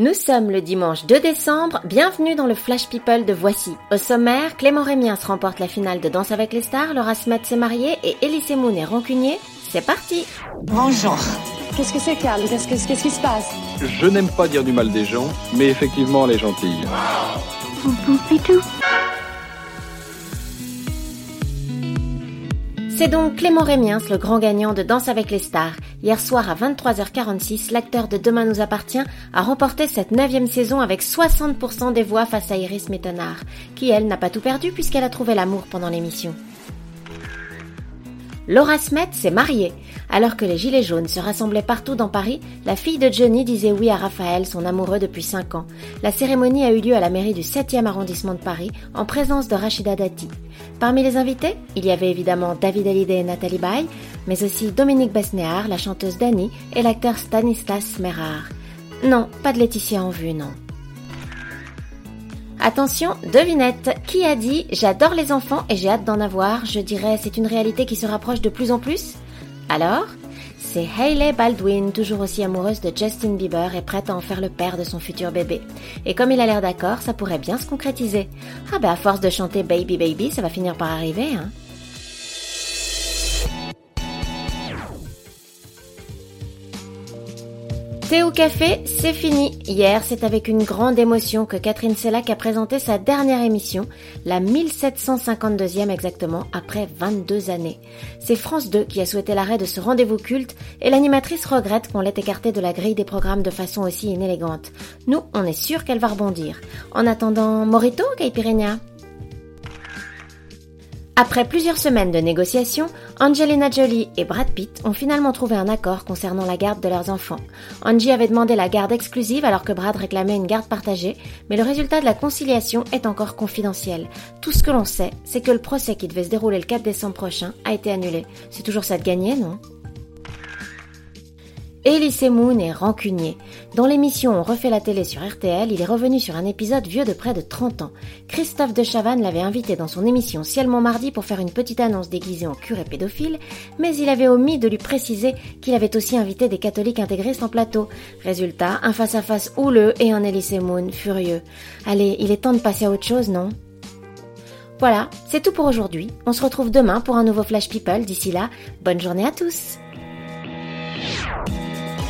Nous sommes le dimanche 2 décembre, bienvenue dans le Flash People de Voici. Au sommaire, Clément Rémiens remporte la finale de Danse avec les stars, Laura Smet s'est mariée et Elise Moon est rancunier. C'est parti Bonjour. Qu'est-ce que c'est, Carl Qu'est-ce qu'est-ce qui se passe? Je n'aime pas dire du mal des gens, mais effectivement, elle est gentille. C'est donc Clément Rémiens, le grand gagnant de Danse avec les stars. Hier soir à 23h46, l'acteur de Demain nous appartient a remporté cette neuvième saison avec 60% des voix face à Iris Métonard, qui elle n'a pas tout perdu puisqu'elle a trouvé l'amour pendant l'émission. Laura Smet s'est mariée. Alors que les Gilets jaunes se rassemblaient partout dans Paris, la fille de Johnny disait oui à Raphaël, son amoureux depuis 5 ans. La cérémonie a eu lieu à la mairie du 7e arrondissement de Paris, en présence de Rachida Dati. Parmi les invités, il y avait évidemment David Hallyday et Nathalie Baye, mais aussi Dominique Besnéard, la chanteuse Dani et l'acteur Stanislas Merard. Non, pas de Laetitia en vue, non. Attention, devinette, qui a dit j'adore les enfants et j'ai hâte d'en avoir Je dirais c'est une réalité qui se rapproche de plus en plus Alors c'est Hailey Baldwin, toujours aussi amoureuse de Justin Bieber et prête à en faire le père de son futur bébé. Et comme il a l'air d'accord, ça pourrait bien se concrétiser. Ah bah à force de chanter Baby Baby, ça va finir par arriver, hein. Thé ou café, c'est fini. Hier, c'est avec une grande émotion que Catherine Sellac a présenté sa dernière émission, la 1752e exactement, après 22 années. C'est France 2 qui a souhaité l'arrêt de ce rendez-vous culte et l'animatrice regrette qu'on l'ait écartée de la grille des programmes de façon aussi inélégante. Nous, on est sûr qu'elle va rebondir. En attendant, Morito, Caipirinha après plusieurs semaines de négociations, Angelina Jolie et Brad Pitt ont finalement trouvé un accord concernant la garde de leurs enfants. Angie avait demandé la garde exclusive alors que Brad réclamait une garde partagée, mais le résultat de la conciliation est encore confidentiel. Tout ce que l'on sait, c'est que le procès qui devait se dérouler le 4 décembre prochain a été annulé. C'est toujours ça de gagner, non? Elise Moon est rancunier. Dans l'émission On refait la télé sur RTL, il est revenu sur un épisode vieux de près de 30 ans. Christophe de Chavannes l'avait invité dans son émission Ciel mon mardi pour faire une petite annonce déguisée en curé pédophile, mais il avait omis de lui préciser qu'il avait aussi invité des catholiques intégristes en plateau. Résultat, un face-à-face houleux et un Elise Moon furieux. Allez, il est temps de passer à autre chose, non? Voilà, c'est tout pour aujourd'hui. On se retrouve demain pour un nouveau Flash People. D'ici là, bonne journée à tous